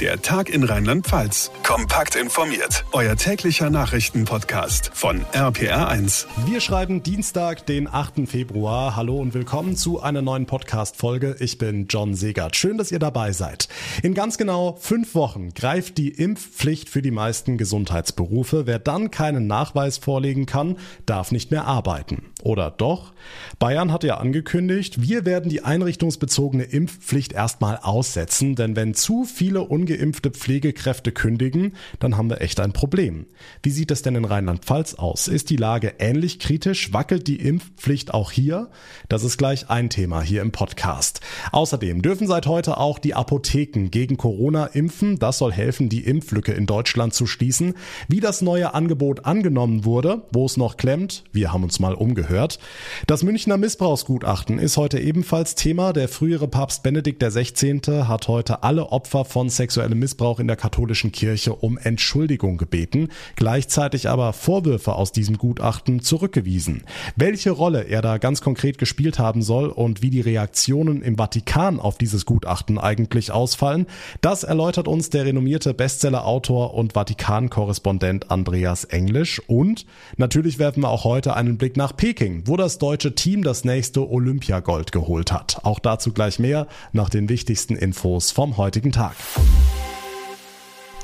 Der Tag in Rheinland-Pfalz. Kompakt informiert. Euer täglicher Nachrichtenpodcast von RPR1. Wir schreiben Dienstag, den 8. Februar. Hallo und willkommen zu einer neuen Podcast-Folge. Ich bin John Segert. Schön, dass ihr dabei seid. In ganz genau fünf Wochen greift die Impfpflicht für die meisten Gesundheitsberufe. Wer dann keinen Nachweis vorlegen kann, darf nicht mehr arbeiten. Oder doch? Bayern hat ja angekündigt, wir werden die einrichtungsbezogene Impfpflicht erstmal aussetzen, denn wenn zu viele ungeimpfte Pflegekräfte kündigen, dann haben wir echt ein Problem. Wie sieht es denn in Rheinland-Pfalz aus? Ist die Lage ähnlich kritisch? Wackelt die Impfpflicht auch hier? Das ist gleich ein Thema hier im Podcast. Außerdem dürfen seit heute auch die Apotheken gegen Corona impfen. Das soll helfen, die Impflücke in Deutschland zu schließen. Wie das neue Angebot angenommen wurde, wo es noch klemmt, wir haben uns mal umgehört gehört. Das Münchner Missbrauchsgutachten ist heute ebenfalls Thema. Der frühere Papst Benedikt XVI. hat heute alle Opfer von sexuellem Missbrauch in der katholischen Kirche um Entschuldigung gebeten, gleichzeitig aber Vorwürfe aus diesem Gutachten zurückgewiesen. Welche Rolle er da ganz konkret gespielt haben soll und wie die Reaktionen im Vatikan auf dieses Gutachten eigentlich ausfallen, das erläutert uns der renommierte Bestsellerautor und Vatikan-Korrespondent Andreas Englisch und natürlich werfen wir auch heute einen Blick nach Peking Peking, wo das deutsche Team das nächste Olympiagold geholt hat. Auch dazu gleich mehr nach den wichtigsten Infos vom heutigen Tag.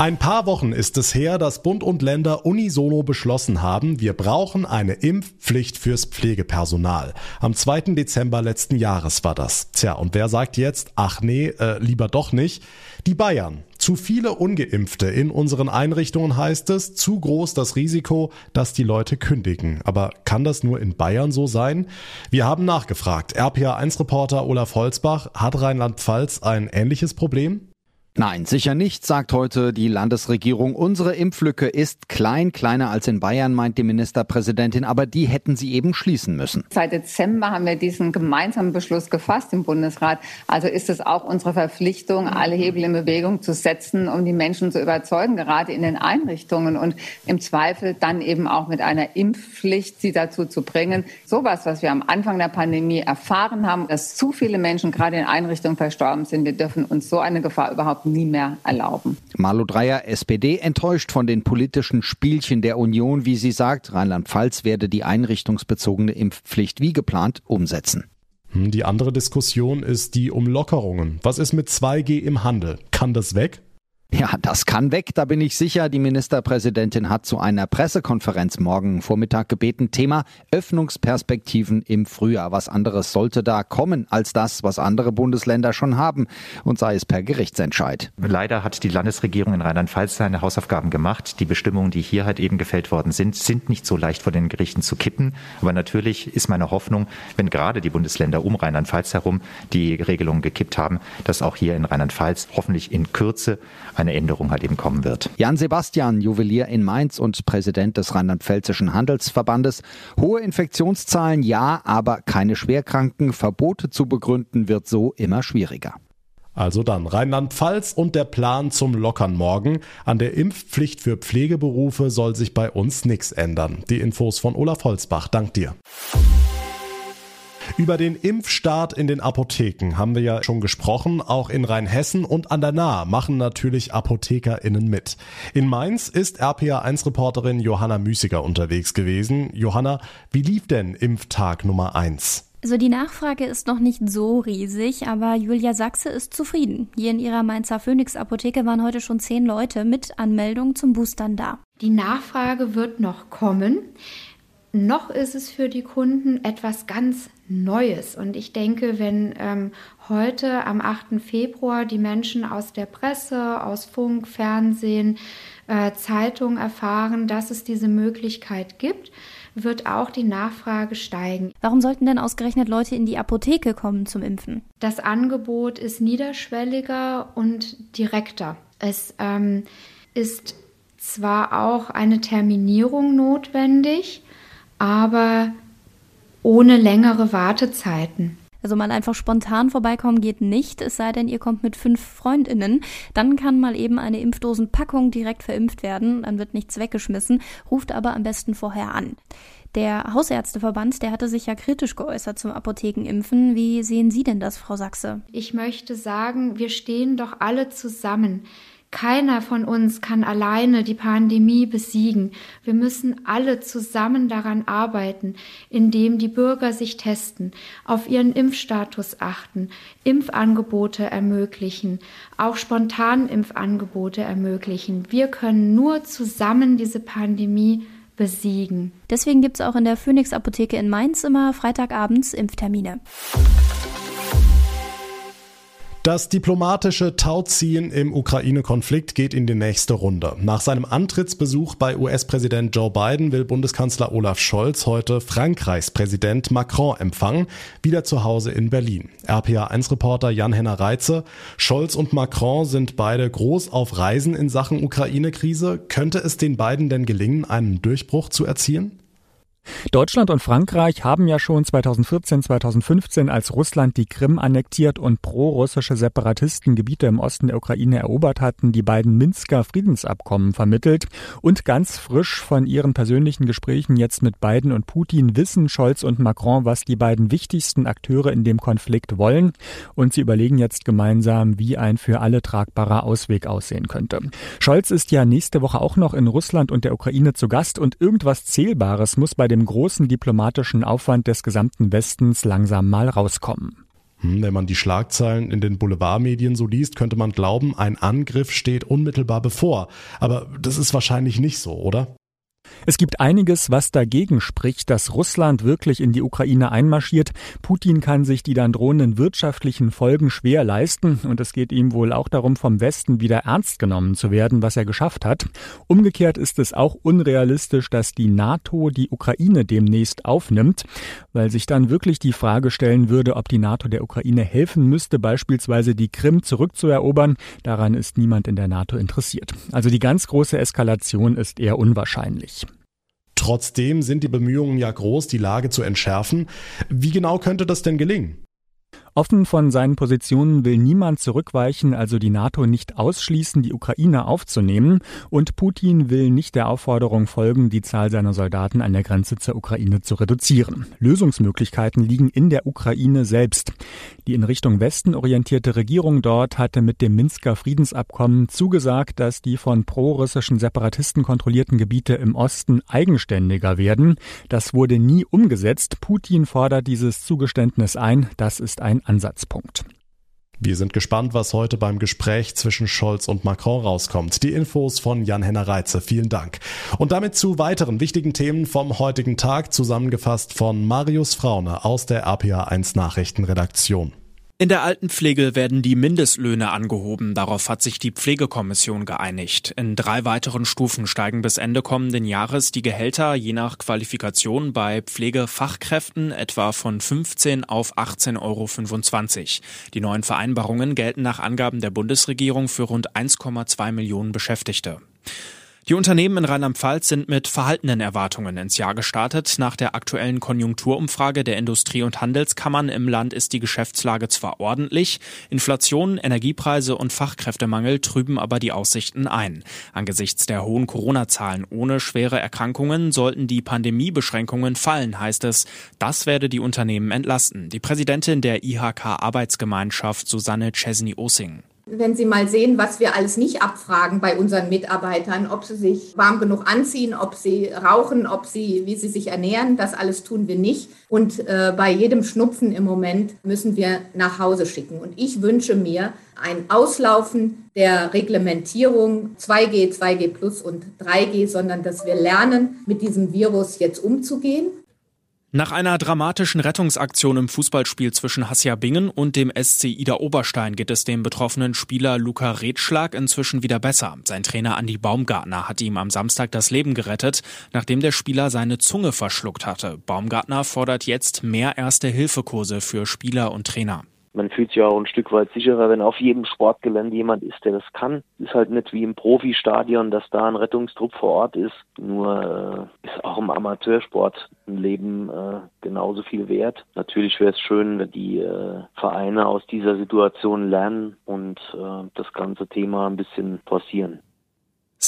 Ein paar Wochen ist es her, dass Bund und Länder unisono beschlossen haben, wir brauchen eine Impfpflicht fürs Pflegepersonal. Am 2. Dezember letzten Jahres war das. Tja, und wer sagt jetzt, ach nee, äh, lieber doch nicht? Die Bayern. Zu viele ungeimpfte in unseren Einrichtungen heißt es, zu groß das Risiko, dass die Leute kündigen. Aber kann das nur in Bayern so sein? Wir haben nachgefragt. RPA1-Reporter Olaf Holzbach, hat Rheinland-Pfalz ein ähnliches Problem? Nein, sicher nicht, sagt heute die Landesregierung. Unsere Impflücke ist klein, kleiner als in Bayern, meint die Ministerpräsidentin, aber die hätten sie eben schließen müssen. Seit Dezember haben wir diesen gemeinsamen Beschluss gefasst im Bundesrat. Also ist es auch unsere Verpflichtung, alle Hebel in Bewegung zu setzen, um die Menschen zu überzeugen, gerade in den Einrichtungen und im Zweifel dann eben auch mit einer Impfpflicht sie dazu zu bringen. Sowas, was wir am Anfang der Pandemie erfahren haben, dass zu viele Menschen gerade in Einrichtungen verstorben sind. Wir dürfen uns so eine Gefahr überhaupt überhaupt nie mehr erlauben. Marlo Dreyer, SPD, enttäuscht von den politischen Spielchen der Union, wie sie sagt, Rheinland-Pfalz werde die einrichtungsbezogene Impfpflicht wie geplant umsetzen. Hm, die andere Diskussion ist die um Lockerungen. Was ist mit 2G im Handel? Kann das weg? Ja, das kann weg, da bin ich sicher. Die Ministerpräsidentin hat zu einer Pressekonferenz morgen Vormittag gebeten. Thema Öffnungsperspektiven im Frühjahr. Was anderes sollte da kommen als das, was andere Bundesländer schon haben und sei es per Gerichtsentscheid. Leider hat die Landesregierung in Rheinland-Pfalz seine Hausaufgaben gemacht. Die Bestimmungen, die hier halt eben gefällt worden sind, sind nicht so leicht vor den Gerichten zu kippen. Aber natürlich ist meine Hoffnung, wenn gerade die Bundesländer um Rheinland-Pfalz herum die Regelungen gekippt haben, dass auch hier in Rheinland-Pfalz hoffentlich in Kürze eine Änderung halt eben kommen wird. Jan Sebastian, Juwelier in Mainz und Präsident des Rheinland-Pfälzischen Handelsverbandes. Hohe Infektionszahlen ja, aber keine Schwerkranken. Verbote zu begründen wird so immer schwieriger. Also dann Rheinland-Pfalz und der Plan zum Lockern morgen. An der Impfpflicht für Pflegeberufe soll sich bei uns nichts ändern. Die Infos von Olaf Holzbach. Dank dir. Über den Impfstart in den Apotheken haben wir ja schon gesprochen. Auch in Rheinhessen und an der Nahe machen natürlich ApothekerInnen mit. In Mainz ist RPA1-Reporterin Johanna Müßiger unterwegs gewesen. Johanna, wie lief denn Impftag Nummer 1? Also die Nachfrage ist noch nicht so riesig, aber Julia Sachse ist zufrieden. Hier in ihrer Mainzer Phoenix Apotheke waren heute schon zehn Leute mit Anmeldung zum Boostern da. Die Nachfrage wird noch kommen. Noch ist es für die Kunden etwas ganz Neues. Und ich denke, wenn ähm, heute am 8. Februar die Menschen aus der Presse, aus Funk, Fernsehen, äh, Zeitung erfahren, dass es diese Möglichkeit gibt, wird auch die Nachfrage steigen. Warum sollten denn ausgerechnet Leute in die Apotheke kommen zum Impfen? Das Angebot ist niederschwelliger und direkter. Es ähm, ist zwar auch eine Terminierung notwendig, aber ohne längere Wartezeiten. Also mal einfach spontan vorbeikommen geht nicht, es sei denn, ihr kommt mit fünf Freundinnen. Dann kann mal eben eine Impfdosenpackung direkt verimpft werden, dann wird nichts weggeschmissen, ruft aber am besten vorher an. Der Hausärzteverband, der hatte sich ja kritisch geäußert zum Apothekenimpfen. Wie sehen Sie denn das, Frau Sachse? Ich möchte sagen, wir stehen doch alle zusammen Keiner von uns kann alleine die Pandemie besiegen. Wir müssen alle zusammen daran arbeiten, indem die Bürger sich testen, auf ihren Impfstatus achten, Impfangebote ermöglichen, auch spontan Impfangebote ermöglichen. Wir können nur zusammen diese Pandemie besiegen. Deswegen gibt es auch in der Phoenix Apotheke in Mainz immer Freitagabends Impftermine. Das diplomatische Tauziehen im Ukraine-Konflikt geht in die nächste Runde. Nach seinem Antrittsbesuch bei US-Präsident Joe Biden will Bundeskanzler Olaf Scholz heute Frankreichs Präsident Macron empfangen, wieder zu Hause in Berlin. RPA1-Reporter Jan-Henner Reitze. Scholz und Macron sind beide groß auf Reisen in Sachen Ukraine-Krise. Könnte es den beiden denn gelingen, einen Durchbruch zu erzielen? Deutschland und Frankreich haben ja schon 2014, 2015, als Russland die Krim annektiert und pro-russische Separatisten Gebiete im Osten der Ukraine erobert hatten, die beiden Minsker Friedensabkommen vermittelt. Und ganz frisch von ihren persönlichen Gesprächen jetzt mit Biden und Putin wissen Scholz und Macron, was die beiden wichtigsten Akteure in dem Konflikt wollen. Und sie überlegen jetzt gemeinsam, wie ein für alle tragbarer Ausweg aussehen könnte. Scholz ist ja nächste Woche auch noch in Russland und der Ukraine zu Gast und irgendwas Zählbares muss bei dem großen diplomatischen Aufwand des gesamten Westens langsam mal rauskommen. Hm, wenn man die Schlagzeilen in den Boulevardmedien so liest, könnte man glauben, ein Angriff steht unmittelbar bevor. Aber das ist wahrscheinlich nicht so, oder? Es gibt einiges, was dagegen spricht, dass Russland wirklich in die Ukraine einmarschiert. Putin kann sich die dann drohenden wirtschaftlichen Folgen schwer leisten und es geht ihm wohl auch darum, vom Westen wieder ernst genommen zu werden, was er geschafft hat. Umgekehrt ist es auch unrealistisch, dass die NATO die Ukraine demnächst aufnimmt, weil sich dann wirklich die Frage stellen würde, ob die NATO der Ukraine helfen müsste, beispielsweise die Krim zurückzuerobern. Daran ist niemand in der NATO interessiert. Also die ganz große Eskalation ist eher unwahrscheinlich. Trotzdem sind die Bemühungen ja groß, die Lage zu entschärfen. Wie genau könnte das denn gelingen? Offen von seinen Positionen will niemand zurückweichen, also die NATO nicht ausschließen, die Ukraine aufzunehmen. Und Putin will nicht der Aufforderung folgen, die Zahl seiner Soldaten an der Grenze zur Ukraine zu reduzieren. Lösungsmöglichkeiten liegen in der Ukraine selbst. Die in Richtung Westen orientierte Regierung dort hatte mit dem Minsker Friedensabkommen zugesagt, dass die von pro-russischen Separatisten kontrollierten Gebiete im Osten eigenständiger werden. Das wurde nie umgesetzt. Putin fordert dieses Zugeständnis ein. Das ist ein Ansatzpunkt. Wir sind gespannt, was heute beim Gespräch zwischen Scholz und Macron rauskommt. Die Infos von Jan-Henner Reitze. Vielen Dank. Und damit zu weiteren wichtigen Themen vom heutigen Tag, zusammengefasst von Marius Fraune aus der RPA 1 Nachrichtenredaktion. In der Altenpflege werden die Mindestlöhne angehoben. Darauf hat sich die Pflegekommission geeinigt. In drei weiteren Stufen steigen bis Ende kommenden Jahres die Gehälter je nach Qualifikation bei Pflegefachkräften etwa von 15 auf 18,25 Euro. Die neuen Vereinbarungen gelten nach Angaben der Bundesregierung für rund 1,2 Millionen Beschäftigte. Die Unternehmen in Rheinland-Pfalz sind mit verhaltenen Erwartungen ins Jahr gestartet. Nach der aktuellen Konjunkturumfrage der Industrie- und Handelskammern im Land ist die Geschäftslage zwar ordentlich, Inflation, Energiepreise und Fachkräftemangel trüben aber die Aussichten ein. Angesichts der hohen Corona-Zahlen ohne schwere Erkrankungen sollten die Pandemiebeschränkungen fallen, heißt es. Das werde die Unternehmen entlasten. Die Präsidentin der IHK Arbeitsgemeinschaft Susanne Chesney-Osing wenn Sie mal sehen, was wir alles nicht abfragen bei unseren Mitarbeitern, ob sie sich warm genug anziehen, ob sie rauchen, ob sie, wie sie sich ernähren, das alles tun wir nicht. Und äh, bei jedem Schnupfen im Moment müssen wir nach Hause schicken. Und ich wünsche mir ein Auslaufen der Reglementierung 2G, 2G Plus und 3G, sondern dass wir lernen, mit diesem Virus jetzt umzugehen nach einer dramatischen Rettungsaktion im Fußballspiel zwischen Hassia Bingen und dem SC Ida Oberstein geht es dem betroffenen Spieler Luca Redschlag inzwischen wieder besser. Sein Trainer Andi Baumgartner hat ihm am Samstag das Leben gerettet, nachdem der Spieler seine Zunge verschluckt hatte. Baumgartner fordert jetzt mehr Erste-Hilfe-Kurse für Spieler und Trainer. Man fühlt sich auch ein Stück weit sicherer, wenn auf jedem Sportgelände jemand ist, der das kann. Ist halt nicht wie im Profistadion, dass da ein Rettungstrupp vor Ort ist. Nur äh, ist auch im Amateursport ein Leben äh, genauso viel wert. Natürlich wäre es schön, wenn die äh, Vereine aus dieser Situation lernen und äh, das ganze Thema ein bisschen forcieren.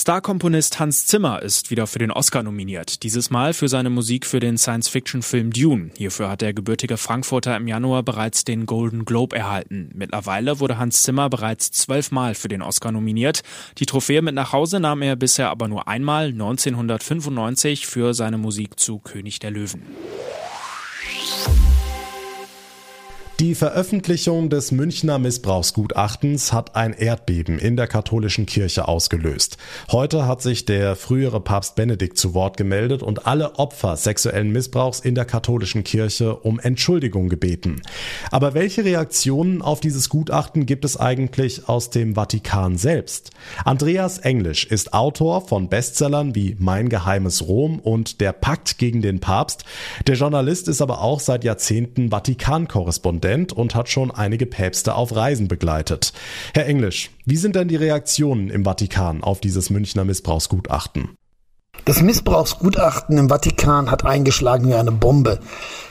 Starkomponist Hans Zimmer ist wieder für den Oscar nominiert. Dieses Mal für seine Musik für den Science-Fiction-Film Dune. Hierfür hat der gebürtige Frankfurter im Januar bereits den Golden Globe erhalten. Mittlerweile wurde Hans Zimmer bereits zwölfmal für den Oscar nominiert. Die Trophäe mit nach Hause nahm er bisher aber nur einmal 1995 für seine Musik zu König der Löwen. Die Veröffentlichung des Münchner Missbrauchsgutachtens hat ein Erdbeben in der katholischen Kirche ausgelöst. Heute hat sich der frühere Papst Benedikt zu Wort gemeldet und alle Opfer sexuellen Missbrauchs in der katholischen Kirche um Entschuldigung gebeten. Aber welche Reaktionen auf dieses Gutachten gibt es eigentlich aus dem Vatikan selbst? Andreas Englisch ist Autor von Bestsellern wie Mein geheimes Rom und Der Pakt gegen den Papst. Der Journalist ist aber auch seit Jahrzehnten Vatikan-Korrespondent Präsident und hat schon einige Päpste auf Reisen begleitet. Herr Englisch, wie sind denn die Reaktionen im Vatikan auf dieses Münchner Missbrauchsgutachten? Das Missbrauchsgutachten im Vatikan hat eingeschlagen wie eine Bombe.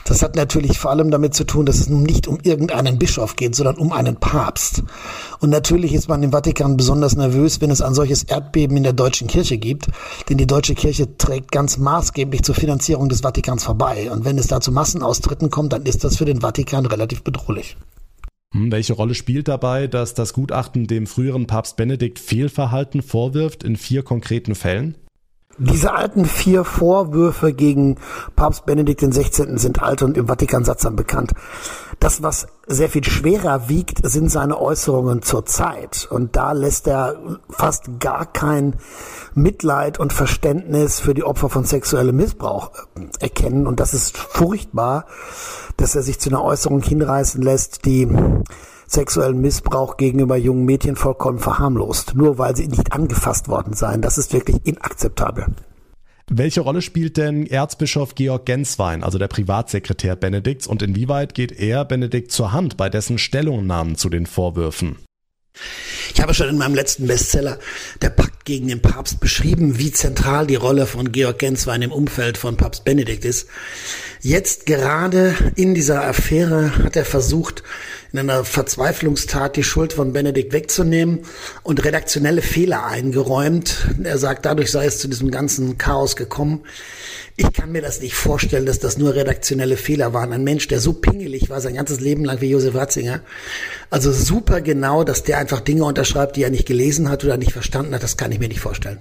Das hat natürlich vor allem damit zu tun, dass es nun nicht um irgendeinen Bischof geht, sondern um einen Papst. Und natürlich ist man im Vatikan besonders nervös, wenn es ein solches Erdbeben in der deutschen Kirche gibt, denn die deutsche Kirche trägt ganz maßgeblich zur Finanzierung des Vatikans vorbei. Und wenn es da zu Massenaustritten kommt, dann ist das für den Vatikan relativ bedrohlich. Hm, welche Rolle spielt dabei, dass das Gutachten dem früheren Papst Benedikt Fehlverhalten vorwirft in vier konkreten Fällen? Diese alten vier Vorwürfe gegen Papst Benedikt XVI. sind alt und im Vatikansatzern bekannt. Das, was sehr viel schwerer wiegt, sind seine Äußerungen zur Zeit. Und da lässt er fast gar kein Mitleid und Verständnis für die Opfer von sexuellem Missbrauch äh, erkennen. Und das ist furchtbar, dass er sich zu einer Äußerung hinreißen lässt, die sexuellen Missbrauch gegenüber jungen Mädchen vollkommen verharmlost, nur weil sie nicht angefasst worden seien. Das ist wirklich inakzeptabel. Welche Rolle spielt denn Erzbischof Georg Genswein, also der Privatsekretär Benedikts, und inwieweit geht er Benedikt zur Hand bei dessen Stellungnahmen zu den Vorwürfen? Ich habe schon in meinem letzten Bestseller Der Pakt gegen den Papst beschrieben, wie zentral die Rolle von Georg Genswein im Umfeld von Papst Benedikt ist. Jetzt gerade in dieser Affäre hat er versucht, in einer Verzweiflungstat die Schuld von Benedikt wegzunehmen und redaktionelle Fehler eingeräumt. Er sagt, dadurch sei es zu diesem ganzen Chaos gekommen. Ich kann mir das nicht vorstellen, dass das nur redaktionelle Fehler waren. Ein Mensch, der so pingelig war sein ganzes Leben lang wie Josef Ratzinger. Also super genau, dass der einfach Dinge unterschreibt, die er nicht gelesen hat oder nicht verstanden hat, das kann ich mir nicht vorstellen.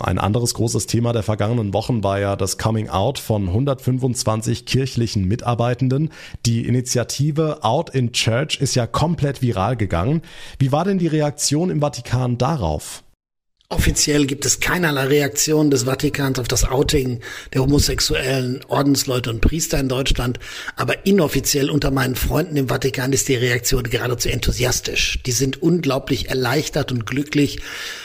Ein anderes großes Thema der vergangenen Wochen war ja das Coming Out von 125 kirchlichen Mitarbeitenden. Die Initiative Out in Church ist ja komplett viral gegangen. Wie war denn die Reaktion im Vatikan darauf? Offiziell gibt es keinerlei Reaktion des Vatikans auf das Outing der homosexuellen Ordensleute und Priester in Deutschland, aber inoffiziell unter meinen Freunden im Vatikan ist die Reaktion geradezu enthusiastisch. Die sind unglaublich erleichtert und glücklich,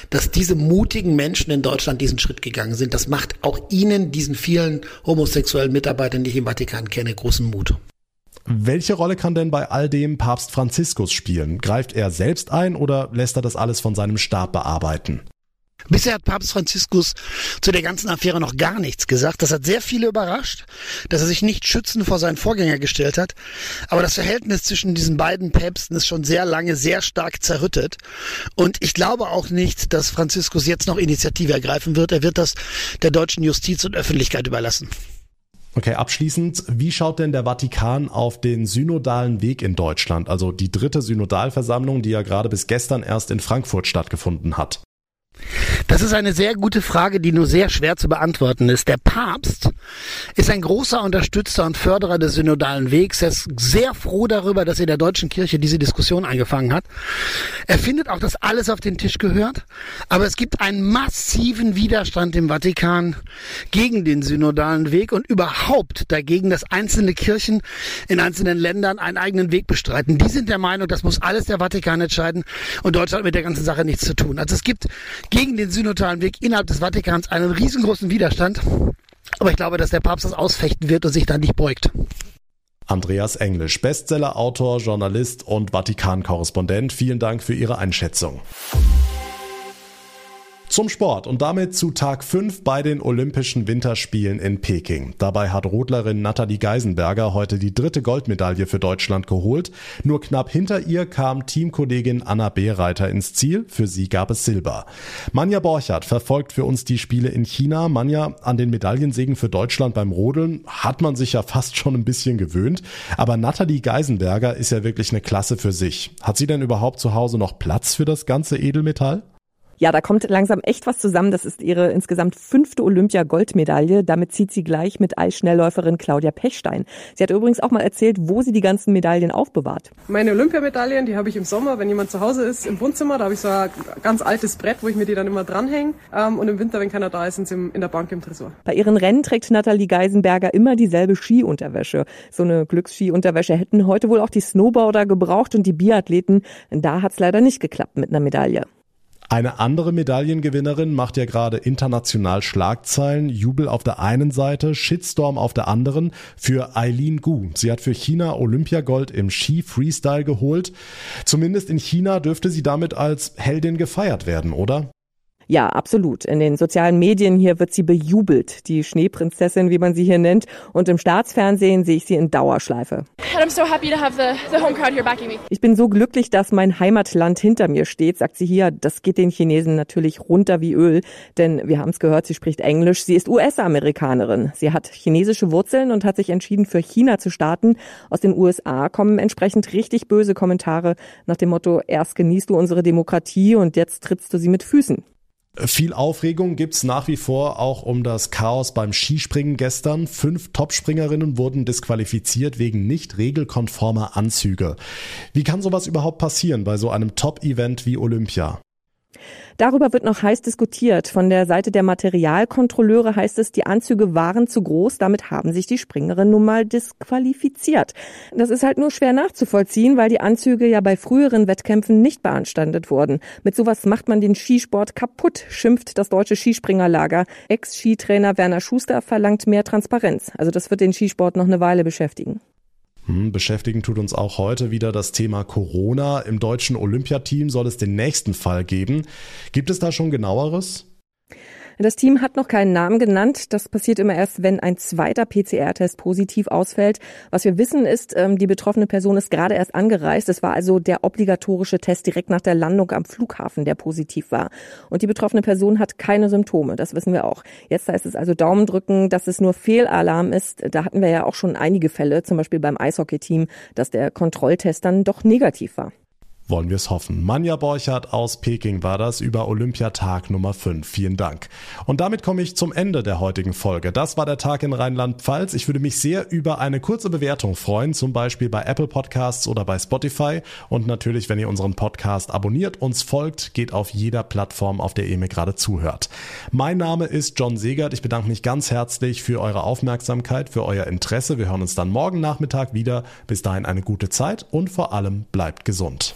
dass diese mutigen Menschen in Deutschland diesen Schritt gegangen sind. Das macht auch ihnen, diesen vielen homosexuellen Mitarbeitern, die ich im Vatikan kenne, großen Mut. Welche Rolle kann denn bei all dem Papst Franziskus spielen? Greift er selbst ein oder lässt er das alles von seinem Stab bearbeiten? Bisher hat Papst Franziskus zu der ganzen Affäre noch gar nichts gesagt. Das hat sehr viele überrascht, dass er sich nicht schützend vor seinen Vorgänger gestellt hat. Aber das Verhältnis zwischen diesen beiden Päpsten ist schon sehr lange sehr stark zerrüttet. Und ich glaube auch nicht, dass Franziskus jetzt noch Initiative ergreifen wird. Er wird das der deutschen Justiz und Öffentlichkeit überlassen. Okay, abschließend, wie schaut denn der Vatikan auf den synodalen Weg in Deutschland, also die dritte Synodalversammlung, die ja gerade bis gestern erst in Frankfurt stattgefunden hat? Das ist eine sehr gute Frage, die nur sehr schwer zu beantworten ist. Der Papst ist ein großer Unterstützer und Förderer des synodalen Wegs. Er ist sehr froh darüber, dass in der deutschen Kirche diese Diskussion angefangen hat. Er findet auch, dass alles auf den Tisch gehört. Aber es gibt einen massiven Widerstand im Vatikan gegen den synodalen Weg und überhaupt dagegen, dass einzelne Kirchen in einzelnen Ländern einen eigenen Weg bestreiten. Die sind der Meinung, das muss alles der Vatikan entscheiden und Deutschland mit der ganzen Sache nichts zu tun. Also es gibt gegen den synodalen Weg innerhalb des Vatikans einen riesengroßen Widerstand. Aber ich glaube, dass der Papst das ausfechten wird und sich dann nicht beugt. Andreas Englisch, Bestsellerautor, Journalist und Vatikan-Korrespondent. Vielen Dank für Ihre Einschätzung. Zum Sport und damit zu Tag 5 bei den Olympischen Winterspielen in Peking. Dabei hat Rodlerin Nathalie Geisenberger heute die dritte Goldmedaille für Deutschland geholt. Nur knapp hinter ihr kam Teamkollegin Anna Bereiter ins Ziel. Für sie gab es Silber. Manja Borchardt verfolgt für uns die Spiele in China. Manja, an den Medaillensegen für Deutschland beim Rodeln hat man sich ja fast schon ein bisschen gewöhnt. Aber Nathalie Geisenberger ist ja wirklich eine Klasse für sich. Hat sie denn überhaupt zu Hause noch Platz für das ganze Edelmetall? Ja, da kommt langsam echt was zusammen. Das ist ihre insgesamt fünfte Olympia-Goldmedaille. Damit zieht sie gleich mit Eisschnellläuferin Claudia Pechstein. Sie hat übrigens auch mal erzählt, wo sie die ganzen Medaillen aufbewahrt. Meine Olympiamedaillen, die habe ich im Sommer, wenn jemand zu Hause ist, im Wohnzimmer. Da habe ich so ein ganz altes Brett, wo ich mir die dann immer dranhänge. Ähm, und im Winter, wenn keiner da ist, sind sie in der Bank im Tresor. Bei ihren Rennen trägt Nathalie Geisenberger immer dieselbe Skiunterwäsche. So eine Glücksskiunterwäsche hätten heute wohl auch die Snowboarder gebraucht und die Biathleten. Da hat es leider nicht geklappt mit einer Medaille. Eine andere Medaillengewinnerin macht ja gerade international Schlagzeilen. Jubel auf der einen Seite, Shitstorm auf der anderen für Eileen Gu. Sie hat für China Olympiagold im Ski-Freestyle geholt. Zumindest in China dürfte sie damit als Heldin gefeiert werden, oder? Ja, absolut. In den sozialen Medien hier wird sie bejubelt, die Schneeprinzessin, wie man sie hier nennt. Und im Staatsfernsehen sehe ich sie in Dauerschleife. Ich bin so glücklich, dass mein Heimatland hinter mir steht, sagt sie hier. Das geht den Chinesen natürlich runter wie Öl, denn wir haben es gehört, sie spricht Englisch. Sie ist US-Amerikanerin. Sie hat chinesische Wurzeln und hat sich entschieden, für China zu starten. Aus den USA kommen entsprechend richtig böse Kommentare nach dem Motto, erst genießt du unsere Demokratie und jetzt trittst du sie mit Füßen. Viel Aufregung gibt's nach wie vor auch um das Chaos beim Skispringen gestern. Fünf Topspringerinnen wurden disqualifiziert wegen nicht regelkonformer Anzüge. Wie kann sowas überhaupt passieren bei so einem Top-Event wie Olympia? Darüber wird noch heiß diskutiert. Von der Seite der Materialkontrolleure heißt es, die Anzüge waren zu groß, damit haben sich die Springerinnen nun mal disqualifiziert. Das ist halt nur schwer nachzuvollziehen, weil die Anzüge ja bei früheren Wettkämpfen nicht beanstandet wurden. Mit sowas macht man den Skisport kaputt, schimpft das deutsche Skispringerlager. Ex-Skitrainer Werner Schuster verlangt mehr Transparenz. Also das wird den Skisport noch eine Weile beschäftigen. Hm, beschäftigen tut uns auch heute wieder das Thema Corona. Im deutschen Olympiateam soll es den nächsten Fall geben. Gibt es da schon genaueres? Das Team hat noch keinen Namen genannt. Das passiert immer erst, wenn ein zweiter PCR-Test positiv ausfällt. Was wir wissen ist, ähm, die betroffene Person ist gerade erst angereist. Es war also der obligatorische Test direkt nach der Landung am Flughafen, der positiv war. Und die betroffene Person hat keine Symptome. Das wissen wir auch. Jetzt heißt es also Daumen drücken, dass es nur Fehlalarm ist. Da hatten wir ja auch schon einige Fälle, zum Beispiel beim Eishockey-Team, dass der Kontrolltest dann doch negativ war wollen wir es hoffen. Manja Borchardt aus Peking war das über Olympiatag Nummer 5. Vielen Dank. Und damit komme ich zum Ende der heutigen Folge. Das war der Tag in Rheinland-Pfalz. Ich würde mich sehr über eine kurze Bewertung freuen, zum Beispiel bei Apple Podcasts oder bei Spotify. Und natürlich, wenn ihr unseren Podcast abonniert, uns folgt, geht auf jeder Plattform, auf der ihr mir gerade zuhört. Mein Name ist John Segert. Ich bedanke mich ganz herzlich für eure Aufmerksamkeit, für euer Interesse. Wir hören uns dann morgen Nachmittag wieder. Bis dahin eine gute Zeit und vor allem bleibt gesund.